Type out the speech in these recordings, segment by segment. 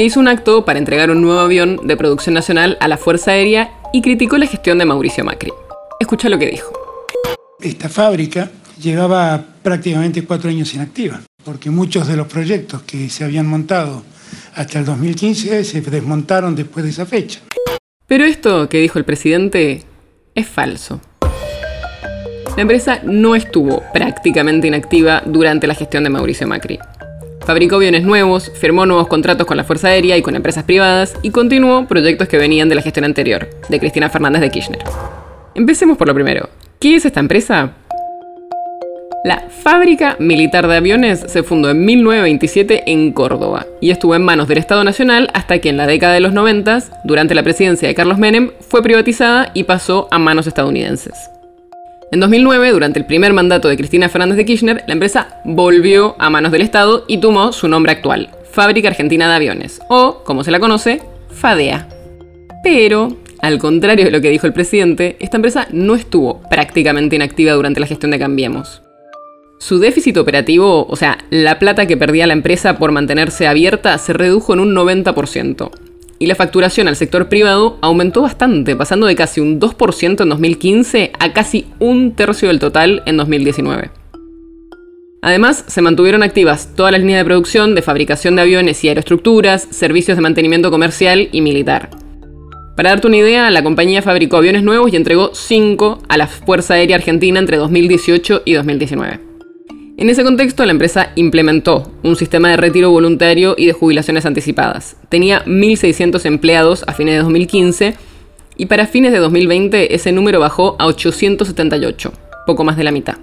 que hizo un acto para entregar un nuevo avión de producción nacional a la Fuerza Aérea y criticó la gestión de Mauricio Macri. Escucha lo que dijo. Esta fábrica llevaba prácticamente cuatro años inactiva, porque muchos de los proyectos que se habían montado hasta el 2015 se desmontaron después de esa fecha. Pero esto que dijo el presidente es falso. La empresa no estuvo prácticamente inactiva durante la gestión de Mauricio Macri. Fabricó aviones nuevos, firmó nuevos contratos con la Fuerza Aérea y con empresas privadas y continuó proyectos que venían de la gestión anterior, de Cristina Fernández de Kirchner. Empecemos por lo primero. ¿Qué es esta empresa? La Fábrica Militar de Aviones se fundó en 1927 en Córdoba y estuvo en manos del Estado Nacional hasta que en la década de los 90, durante la presidencia de Carlos Menem, fue privatizada y pasó a manos estadounidenses. En 2009, durante el primer mandato de Cristina Fernández de Kirchner, la empresa volvió a manos del Estado y tomó su nombre actual, Fábrica Argentina de Aviones, o, como se la conoce, FADEA. Pero, al contrario de lo que dijo el presidente, esta empresa no estuvo prácticamente inactiva durante la gestión de Cambiemos. Su déficit operativo, o sea, la plata que perdía la empresa por mantenerse abierta, se redujo en un 90% y la facturación al sector privado aumentó bastante, pasando de casi un 2% en 2015 a casi un tercio del total en 2019. Además, se mantuvieron activas todas las líneas de producción de fabricación de aviones y aeroestructuras, servicios de mantenimiento comercial y militar. Para darte una idea, la compañía fabricó aviones nuevos y entregó 5 a la Fuerza Aérea Argentina entre 2018 y 2019. En ese contexto, la empresa implementó un sistema de retiro voluntario y de jubilaciones anticipadas. Tenía 1.600 empleados a fines de 2015 y para fines de 2020 ese número bajó a 878, poco más de la mitad.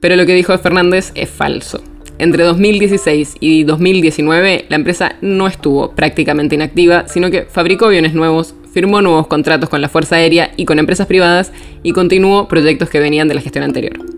Pero lo que dijo Fernández es falso. Entre 2016 y 2019 la empresa no estuvo prácticamente inactiva, sino que fabricó aviones nuevos, firmó nuevos contratos con la Fuerza Aérea y con empresas privadas y continuó proyectos que venían de la gestión anterior.